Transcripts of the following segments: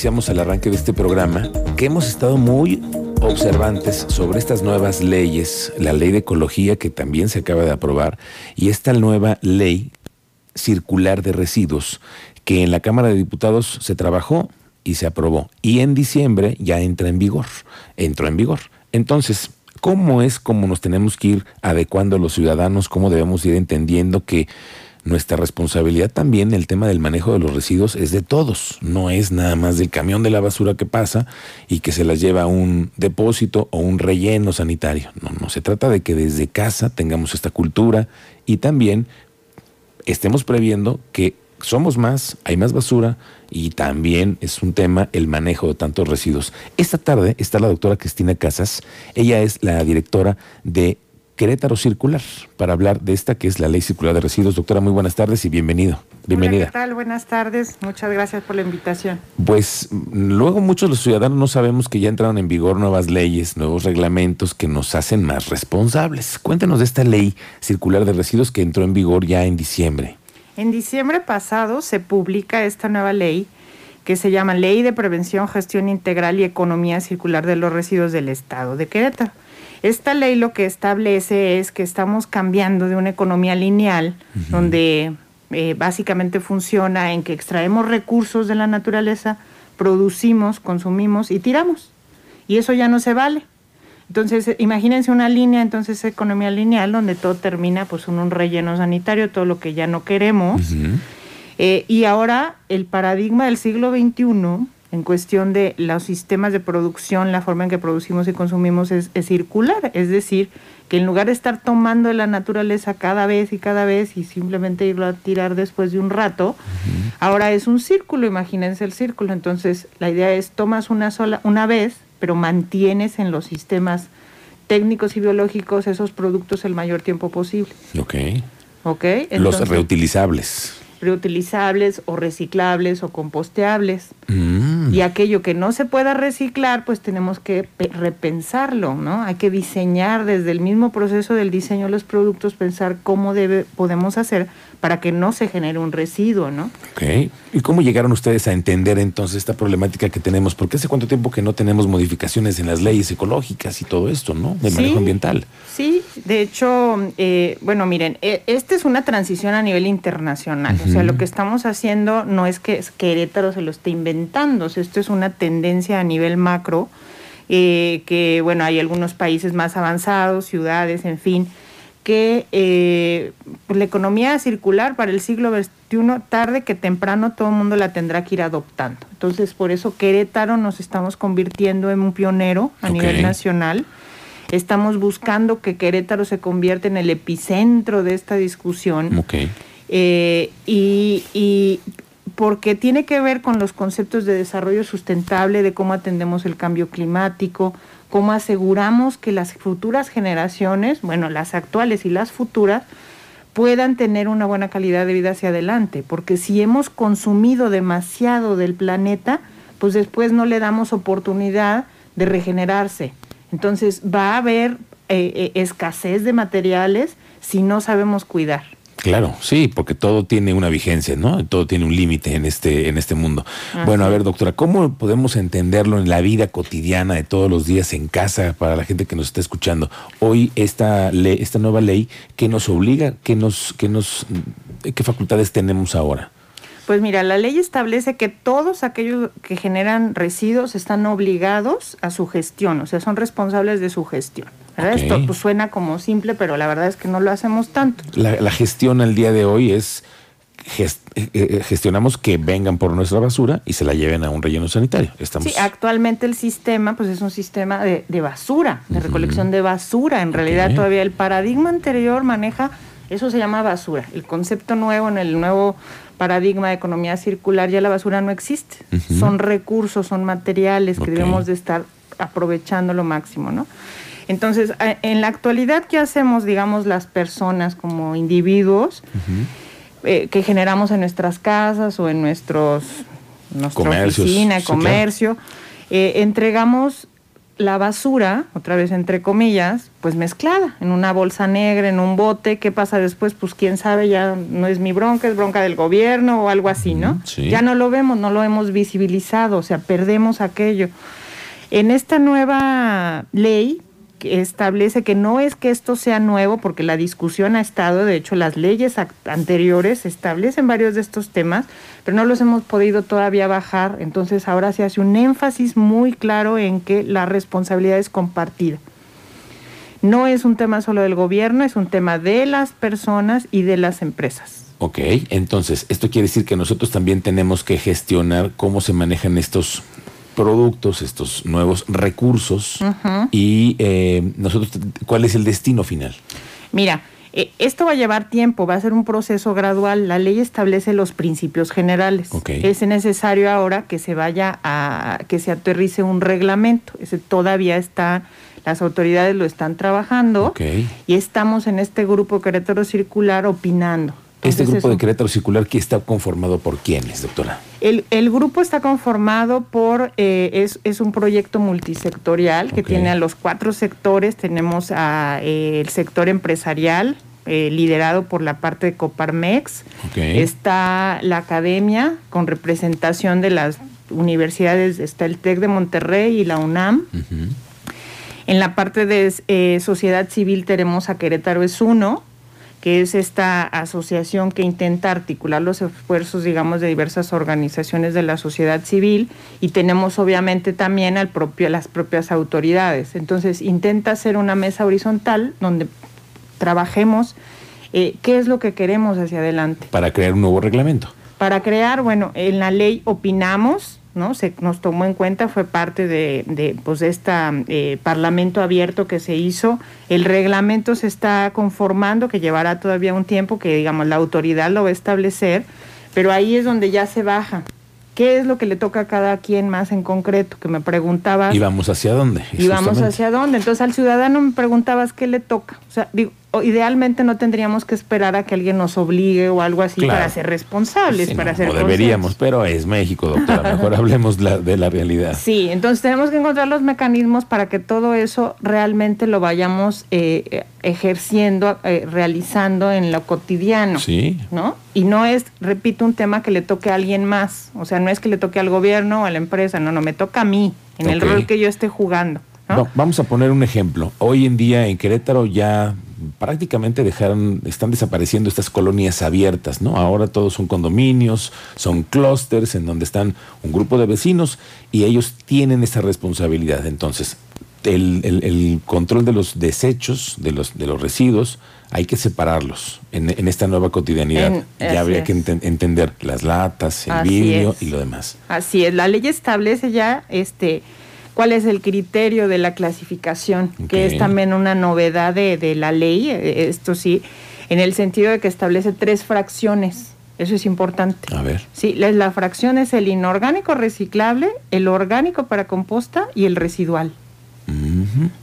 Iniciamos al arranque de este programa que hemos estado muy observantes sobre estas nuevas leyes, la ley de ecología que también se acaba de aprobar y esta nueva ley circular de residuos que en la Cámara de Diputados se trabajó y se aprobó y en diciembre ya entra en vigor, entró en vigor. Entonces, ¿cómo es como nos tenemos que ir adecuando los ciudadanos? ¿Cómo debemos ir entendiendo que nuestra responsabilidad también, el tema del manejo de los residuos es de todos, no es nada más del camión de la basura que pasa y que se las lleva a un depósito o un relleno sanitario. No, no se trata de que desde casa tengamos esta cultura y también estemos previendo que somos más, hay más basura y también es un tema el manejo de tantos residuos. Esta tarde está la doctora Cristina Casas, ella es la directora de Querétaro Circular para hablar de esta que es la Ley Circular de Residuos. Doctora, muy buenas tardes y bienvenido. Bienvenida. ¿Qué tal? Buenas tardes. Muchas gracias por la invitación. Pues luego muchos los ciudadanos no sabemos que ya entraron en vigor nuevas leyes, nuevos reglamentos que nos hacen más responsables. Cuéntenos de esta Ley Circular de Residuos que entró en vigor ya en diciembre. En diciembre pasado se publica esta nueva ley que se llama Ley de Prevención, Gestión Integral y Economía Circular de los Residuos del Estado de Querétaro. Esta ley lo que establece es que estamos cambiando de una economía lineal, donde eh, básicamente funciona en que extraemos recursos de la naturaleza, producimos, consumimos y tiramos. Y eso ya no se vale. Entonces, imagínense una línea, entonces economía lineal, donde todo termina pues en un relleno sanitario, todo lo que ya no queremos. Eh, y ahora el paradigma del siglo XXI en cuestión de los sistemas de producción, la forma en que producimos y consumimos es, circular, es decir, que en lugar de estar tomando de la naturaleza cada vez y cada vez y simplemente irlo a tirar después de un rato, ahora es un círculo, imagínense el círculo, entonces la idea es tomas una sola una vez, pero mantienes en los sistemas técnicos y biológicos esos productos el mayor tiempo posible. Ok. Ok. los reutilizables reutilizables o reciclables o composteables. Mm. Y aquello que no se pueda reciclar, pues tenemos que repensarlo, ¿no? Hay que diseñar desde el mismo proceso del diseño de los productos, pensar cómo debe, podemos hacer para que no se genere un residuo, ¿no? Ok. ¿Y cómo llegaron ustedes a entender entonces esta problemática que tenemos? Porque hace cuánto tiempo que no tenemos modificaciones en las leyes ecológicas y todo esto, ¿no? De manejo ambiental. Sí, de hecho, eh, bueno, miren, e, esta es una transición a nivel internacional. O sea, lo que estamos haciendo no es que Querétaro se lo esté inventando, esto es una tendencia a nivel macro, eh, que, bueno, hay algunos países más avanzados, ciudades, en fin, que eh, pues, la economía circular para el siglo XXI, tarde que temprano, todo el mundo la tendrá que ir adoptando. Entonces, por eso Querétaro nos estamos convirtiendo en un pionero a nivel nacional. Estamos buscando que Querétaro se convierta en el epicentro de esta discusión. Eh, y, y porque tiene que ver con los conceptos de desarrollo sustentable, de cómo atendemos el cambio climático, cómo aseguramos que las futuras generaciones, bueno, las actuales y las futuras, puedan tener una buena calidad de vida hacia adelante, porque si hemos consumido demasiado del planeta, pues después no le damos oportunidad de regenerarse. Entonces va a haber eh, eh, escasez de materiales si no sabemos cuidar. Claro, sí, porque todo tiene una vigencia, ¿no? Todo tiene un límite en este, en este mundo. Bueno, a ver, doctora, ¿cómo podemos entenderlo en la vida cotidiana de todos los días en casa para la gente que nos está escuchando? Hoy esta ley, esta nueva ley, ¿qué nos obliga? ¿Qué nos, qué nos, qué facultades tenemos ahora? Pues mira, la ley establece que todos aquellos que generan residuos están obligados a su gestión, o sea, son responsables de su gestión. Esto pues, suena como simple, pero la verdad es que no lo hacemos tanto. La, gestión al día de hoy es eh, eh, gestionamos que vengan por nuestra basura y se la lleven a un relleno sanitario. Estamos... Sí, actualmente el sistema pues es un sistema de, basura, de recolección de basura. En realidad todavía el paradigma anterior maneja, eso se llama basura. El concepto nuevo en el nuevo paradigma de economía circular, ya la basura no existe. Son recursos, son materiales que debemos de estar aprovechando lo máximo, ¿no? Entonces, en la actualidad, ¿qué hacemos, digamos, las personas como individuos eh, que generamos en nuestras casas o en nuestros, nuestra oficina, comercio? Eh, entregamos la basura, otra vez entre comillas, pues mezclada en una bolsa negra, en un bote. ¿Qué pasa después? Pues quién sabe, ya no es mi bronca, es bronca del gobierno o algo así, ¿no? Ya no lo vemos, no lo hemos visibilizado, o sea, perdemos aquello. En esta nueva ley establece que no es que esto sea nuevo, porque la discusión ha estado, de hecho las leyes anteriores establecen varios de estos temas, pero no los hemos podido todavía bajar, entonces ahora se hace un énfasis muy claro en que la responsabilidad es compartida. No es un tema solo del gobierno, es un tema de las personas y de las empresas. Ok, entonces esto quiere decir que nosotros también tenemos que gestionar cómo se manejan estos productos, estos nuevos recursos y eh, nosotros, ¿cuál es el destino final? Mira, eh, esto va a llevar tiempo, va a ser un proceso gradual. La ley establece los principios generales. Es necesario ahora que se vaya a, que se aterrice un reglamento. Ese todavía está, las autoridades lo están trabajando y estamos en este grupo Querétaro Circular opinando. ¿Este grupo de Querétaro Circular que está conformado por quiénes, doctora? El, grupo está conformado por, eh, es, un proyecto multisectorial que tiene a los cuatro sectores. Tenemos a, eh, el sector empresarial, eh, liderado por la parte de Coparmex. Está la academia con representación de las universidades, está el TEC de Monterrey y la UNAM. En la parte de sociedad civil tenemos a Querétaro es uno, que es esta asociación que intenta articular los esfuerzos, digamos, de diversas organizaciones de la sociedad civil y tenemos obviamente también al propio, las propias autoridades. Entonces, intenta hacer una mesa horizontal donde trabajemos eh, qué es lo que queremos hacia adelante. Para crear un nuevo reglamento. Para crear, bueno, en la ley opinamos, ¿no? Se nos tomó en cuenta, fue parte de, de pues, este parlamento abierto que se hizo. El reglamento se está conformando, que llevará todavía un tiempo, que digamos la autoridad lo va a establecer, pero ahí es donde ya se baja. ¿Qué es lo que le toca a cada quien más en concreto? Que me preguntabas. ¿Y vamos hacia dónde? ¿Y vamos hacia dónde? Entonces al ciudadano me preguntabas qué le toca. O sea, digo, idealmente no tendríamos que esperar a que alguien nos obligue o algo así para ser responsables, para ser deberíamos, pero es México, doctora. Mejor hablemos de la realidad. Sí, entonces tenemos que encontrar los mecanismos para que todo eso realmente lo vayamos eh, ejerciendo, eh, realizando en lo cotidiano. Sí. ¿No? Y no es, repito, un tema que le toque a alguien más. O sea, no es que le toque al gobierno o a la empresa, no, no, me toca a mí, en el rol que yo esté jugando. vamos a poner un ejemplo. Hoy en día en Querétaro ya prácticamente dejaron, están desapareciendo estas colonias abiertas, ¿no? Ahora todos son condominios, son clústeres en donde están un grupo de vecinos y ellos tienen esa responsabilidad. Entonces, el, control de los desechos, de los, de los residuos, hay que separarlos en, esta nueva cotidianidad. ya habría que entender las latas, el vidrio y lo demás. Así es, la ley establece ya este cuál es el criterio de la clasificación, que es también una novedad de, la ley, eh, esto sí, en el sentido de que establece tres fracciones. Eso es importante. A ver. Sí, la, fracción es el inorgánico reciclable, el orgánico para composta y el residual.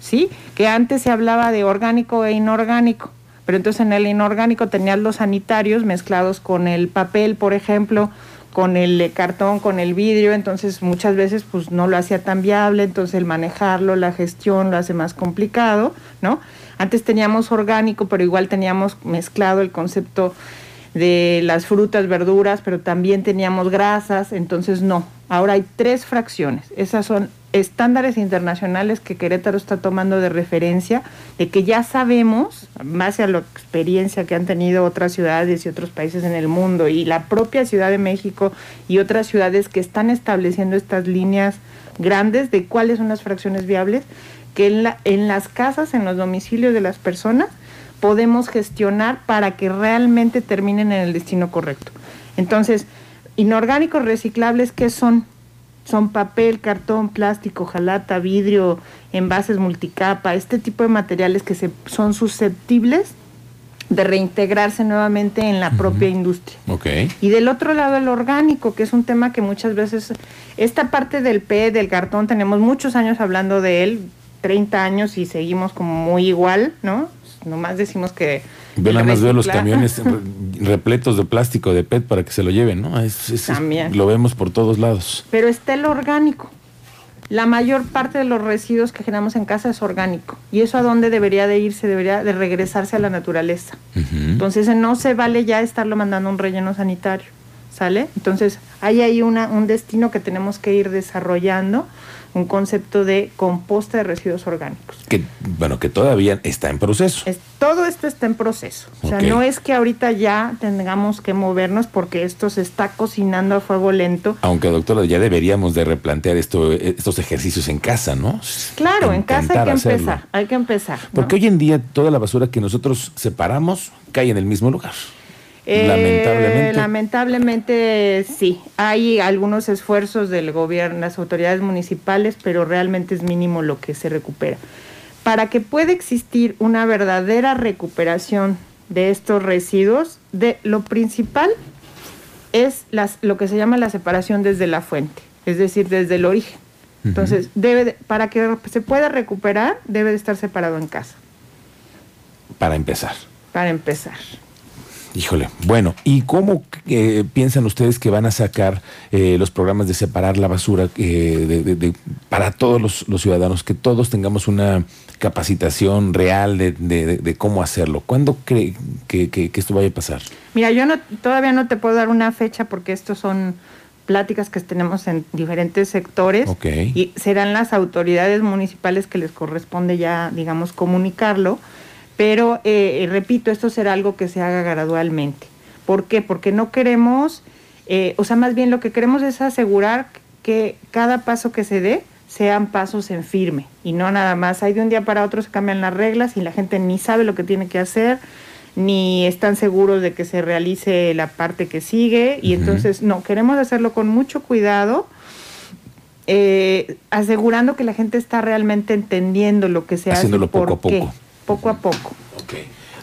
Sí, que antes se hablaba de orgánico e inorgánico, pero entonces en el inorgánico tenías los sanitarios mezclados con el papel, por ejemplo, con el cartón, con el vidrio, entonces muchas veces pues no lo hacía tan viable, entonces el manejarlo, la gestión lo hace más complicado, ¿no? Antes teníamos orgánico, pero igual teníamos mezclado el concepto de las frutas, verduras, pero también teníamos grasas, entonces no. Ahora hay tres fracciones. Esas son estándares internacionales que Querétaro está tomando de referencia, de que ya sabemos, base a la experiencia que han tenido otras ciudades y otros países en el mundo y la propia Ciudad de México y otras ciudades que están estableciendo estas líneas grandes de cuáles son las fracciones viables, que en, en las casas, en los domicilios de las personas, podemos gestionar para que realmente terminen en el destino correcto. Entonces, inorgánicos reciclables, ¿qué son? Son papel, cartón, plástico, jalata, vidrio, envases multicapa, este tipo de materiales que se, son susceptibles de reintegrarse nuevamente en la propia industria. Okay. Y del otro lado el orgánico, que es un tema que muchas veces, esta parte del P, del cartón, tenemos muchos años hablando de él, 30 años y seguimos como muy igual, ¿no? Nomás decimos que Ve nada más veo los camiones repletos de plástico de PET para que se lo lleven, ¿no? También. lo vemos por todos lados. Pero está el orgánico. la mayor parte de los residuos que generamos en casa es orgánico. ¿Y eso a dónde debería de irse? Debería de regresarse a la naturaleza. Entonces no se vale ya estarlo mandando a un relleno sanitario. ¿Sale? Entonces hay ahí una, un destino que tenemos que ir desarrollando un concepto de composta de residuos orgánicos. Que, bueno, que todavía está en proceso. todo esto está en proceso. O sea, no es que ahorita ya tengamos que movernos porque esto se está cocinando a fuego lento. Aunque, doctora, ya deberíamos de replantear esto, estos ejercicios en casa, ¿no? Claro, en casa hay que empezar, hay que empezar. Porque hoy en día toda la basura que nosotros separamos cae en el mismo lugar. Eh, lamentablemente. Lamentablemente sí. Hay algunos esfuerzos del gobierno, las autoridades municipales, pero realmente es mínimo lo que se recupera. Para que pueda existir una verdadera recuperación de estos residuos, de lo principal es las, lo que se llama la separación desde la fuente, es decir, desde el origen. Entonces, debe para que se pueda recuperar, debe de estar separado en casa. Para empezar. Para empezar. Híjole, bueno, ¿y cómo eh, piensan ustedes que van a sacar eh, los programas de separar la basura eh, para todos los, ciudadanos, que todos tengamos una capacitación real de, cómo hacerlo? ¿Cuándo cree que, esto vaya a pasar? Mira, yo no, todavía no te puedo dar una fecha porque estos son pláticas que tenemos en diferentes sectores y serán las autoridades municipales que les corresponde ya, digamos, comunicarlo pero, eh, repito, esto será algo que se haga gradualmente. ¿Por qué? Porque no queremos, eh, o sea, más bien lo que queremos es asegurar que cada paso que se dé sean pasos en firme y no nada más. Hay de un día para otro se cambian las reglas y la gente ni sabe lo que tiene que hacer, ni están seguros de que se realice la parte que sigue. Y entonces, no, queremos hacerlo con mucho cuidado. Eh, asegurando que la gente está realmente entendiendo lo que se Haciéndolo hace. poco a poco poco a poco.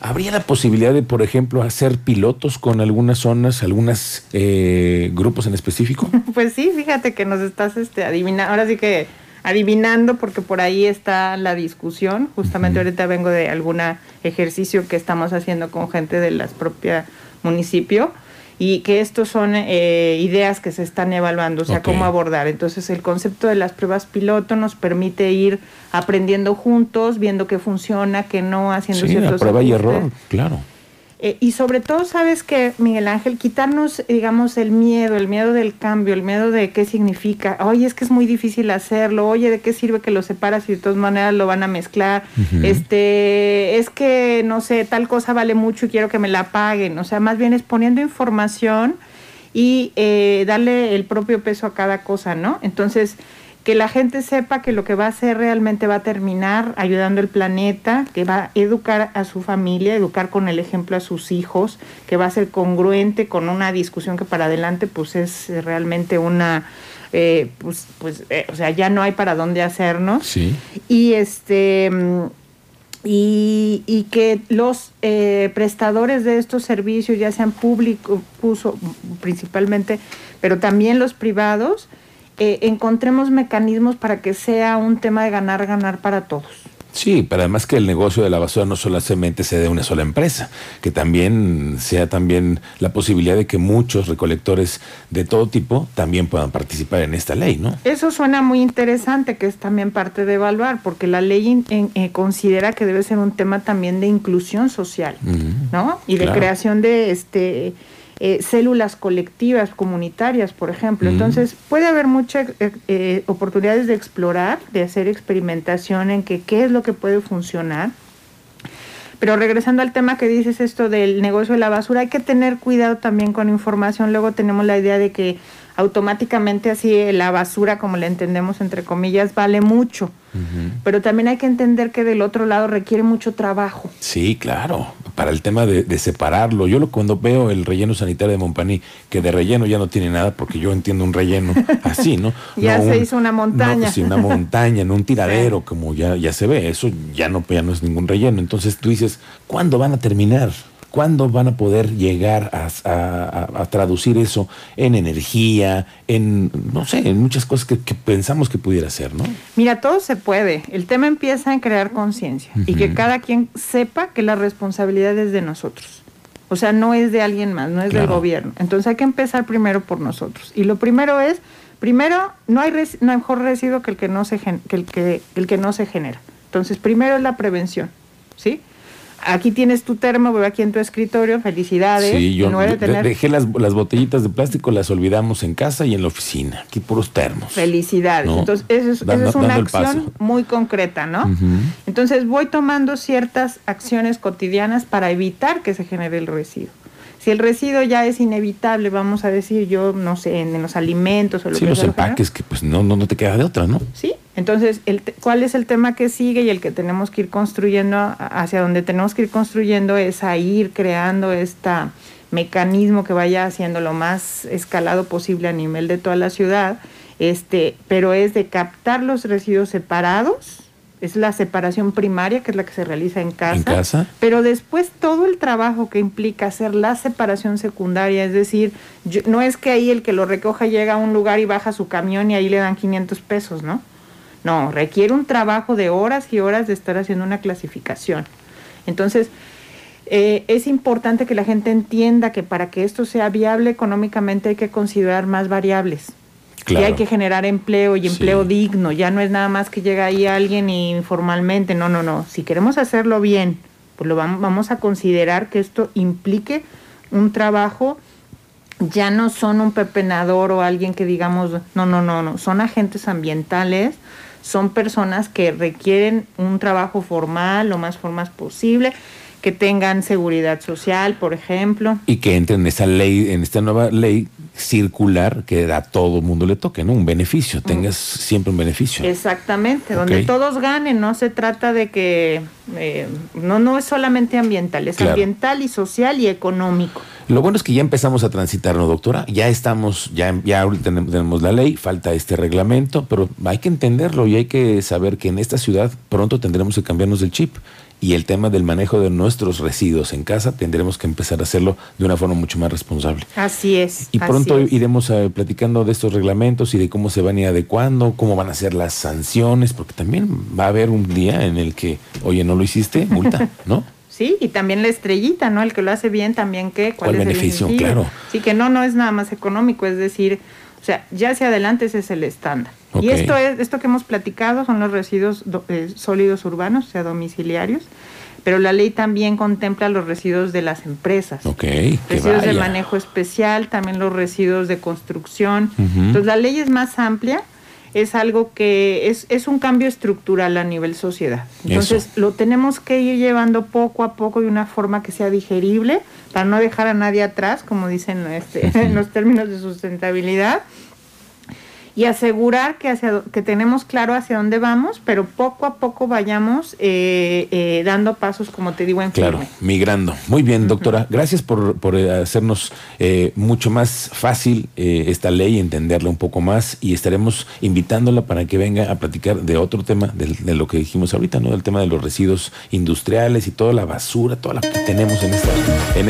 ¿Habría la posibilidad de, por ejemplo, hacer pilotos con algunas zonas, algunos eh, grupos en específico? pues sí, fíjate que nos estás este, adivinando, ahora sí que adivinando porque por ahí está la discusión. Justamente ahorita vengo de algún ejercicio que estamos haciendo con gente de las propias municipio y que estos son eh, ideas que se están evaluando, o sea, cómo abordar. Entonces, el concepto de las pruebas piloto nos permite ir aprendiendo juntos, viendo qué funciona, qué no, haciendo sí, ciertos prueba y error, claro. Eh, y sobre todo, sabes que, Miguel Ángel, quitarnos, digamos, el miedo, el miedo del cambio, el miedo de qué significa. Oye, es que es muy difícil hacerlo. Oye, ¿de qué sirve que lo separas y de todas maneras lo van a mezclar? Este, es que, no sé, tal cosa vale mucho y quiero que me la paguen. O sea, más bien es poniendo información y eh, darle el propio peso a cada cosa, ¿no? Entonces, que la gente sepa que lo que va a hacer realmente va a terminar ayudando al planeta, que va a educar a su familia, educar con el ejemplo a sus hijos, que va a ser congruente con una discusión que para adelante pues es realmente una eh, pues, pues eh, o sea ya no hay para dónde hacernos sí. y este y, y que los eh, prestadores de estos servicios ya sean públicos puso principalmente pero también los privados eh, encontremos mecanismos para que sea un tema de ganar, ganar para todos. Sí, pero además que el negocio de la basura no solamente se de una sola empresa, que también sea también la posibilidad de que muchos recolectores de todo tipo también puedan participar en esta ley, ¿no? Eso suena muy interesante, que es también parte de evaluar, porque la ley eh, considera que debe ser un tema también de inclusión social, ¿no? Y de creación de este eh, células colectivas, comunitarias, por ejemplo. Entonces, puede haber muchas eh, eh, oportunidades de explorar, de hacer experimentación en que qué es lo que puede funcionar. Pero regresando al tema que dices esto del negocio de la basura, hay que tener cuidado también con información. Luego tenemos la idea de que automáticamente así la basura, como la entendemos entre comillas, vale mucho. Pero también hay que entender que del otro lado requiere mucho trabajo. Sí, claro, para el tema de, separarlo. Yo lo, cuando veo el relleno sanitario de Montpaní, que de relleno ya no tiene nada, porque yo entiendo un relleno así, ¿no? ya se hizo una montaña. No, sí, una montaña, no un tiradero, como ya, ya se ve. Eso ya no, ya no es ningún relleno. Entonces tú dices, ¿cuándo van a terminar? ¿Cuándo van a poder llegar a, traducir eso en energía, en, no sé, en muchas cosas que, pensamos que pudiera ser, ¿no? Mira, todo se puede. El tema empieza en crear conciencia y que cada quien sepa que la responsabilidad es de nosotros. O sea, no es de alguien más, no es del gobierno. Entonces hay que empezar primero por nosotros. Y lo primero es Primero, no hay, no hay mejor residuo que el que, no se que el que, el que no se genera. Entonces, primero es la prevención, ¿sí? Aquí tienes tu termo, veo aquí en tu escritorio, felicidades. Sí, yo dejé las, botellitas de plástico, las olvidamos en casa y en la oficina, aquí puros termos. Felicidades. Entonces, eso es, una acción muy concreta, ¿no? Entonces, voy tomando ciertas acciones cotidianas para evitar que se genere el residuo. Si el residuo ya es inevitable, vamos a decir, yo no sé, en, los alimentos o lo sí, los empaques, que pues no, no, no te queda de otra, ¿no? Sí, entonces, el, ¿cuál es el tema que sigue y el que tenemos que ir construyendo, hacia donde tenemos que ir construyendo es a ir creando este mecanismo que vaya haciendo lo más escalado posible a nivel de toda la ciudad, este, pero es de captar los residuos separados, es la separación primaria, que es la que se realiza en casa. ¿En casa? Pero después todo el trabajo que implica hacer la separación secundaria, es decir, no es que ahí el que lo recoja llega a un lugar y baja su camión y ahí le dan 500 pesos, ¿no? No, requiere un trabajo de horas y horas de estar haciendo una clasificación. Entonces, eh, es importante que la gente entienda que para que esto sea viable económicamente hay que considerar más variables. Y hay que generar empleo y empleo digno. Ya no es nada más que llega ahí alguien informalmente. No, no, no. Si queremos hacerlo bien, pues lo vamos, vamos a considerar que esto implique un trabajo. Ya no son un pepenador o alguien que digamos, no, no, no, no. Son agentes ambientales. Son personas que requieren un trabajo formal, lo más formal posible que tengan seguridad social, por ejemplo. Y que entren en esa ley, en esta nueva ley circular que a todo mundo le toque, ¿no? Un beneficio, tengas siempre un beneficio. Exactamente, donde todos ganen, no se trata de que eh, no, no es solamente ambiental, es ambiental y social y económico. Lo bueno es que ya empezamos a transitar, ¿no, doctora? Ya estamos, ya, ya tenemos la ley, falta este reglamento, pero hay que entenderlo y hay que saber que en esta ciudad pronto tendremos que cambiarnos el chip y el tema del manejo de nuestros residuos en casa tendremos que empezar a hacerlo de una forma mucho más responsable. Así es. Y pronto iremos eh, platicando de estos reglamentos y de cómo se van a ir adecuando, cómo van a ser las sanciones, porque también va a haber un día en el que, oye, no lo hiciste, multa, ¿no? Sí, y también la estrellita, ¿no? El que lo hace bien también, ¿qué? ¿Cuál, es beneficio? El claro. Sí, que no, no es nada más económico, es decir, o sea, ya hacia adelante ese es el estándar. Y esto es esto que hemos platicado son los residuos eh, sólidos urbanos, o sea, domiciliarios, pero la ley también contempla los residuos de las empresas. Okay, residuos de manejo especial, también los residuos de construcción. Entonces, la ley es más amplia, es algo que es, es un cambio estructural a nivel sociedad. Entonces, lo tenemos que ir llevando poco a poco de una forma que sea digerible, para no dejar a nadie atrás, como dicen este, en los términos de sustentabilidad y asegurar que, hacia, que tenemos claro hacia dónde vamos, pero poco a poco vayamos eh, eh, dando pasos, como te digo, en Claro, migrando. Muy bien, doctora. Gracias por, por eh, hacernos mucho más fácil esta ley, entenderla un poco más y estaremos invitándola para que venga a platicar de otro tema, de, lo que dijimos ahorita, ¿no? Del tema de los residuos industriales y toda la basura, toda la que tenemos en esta... En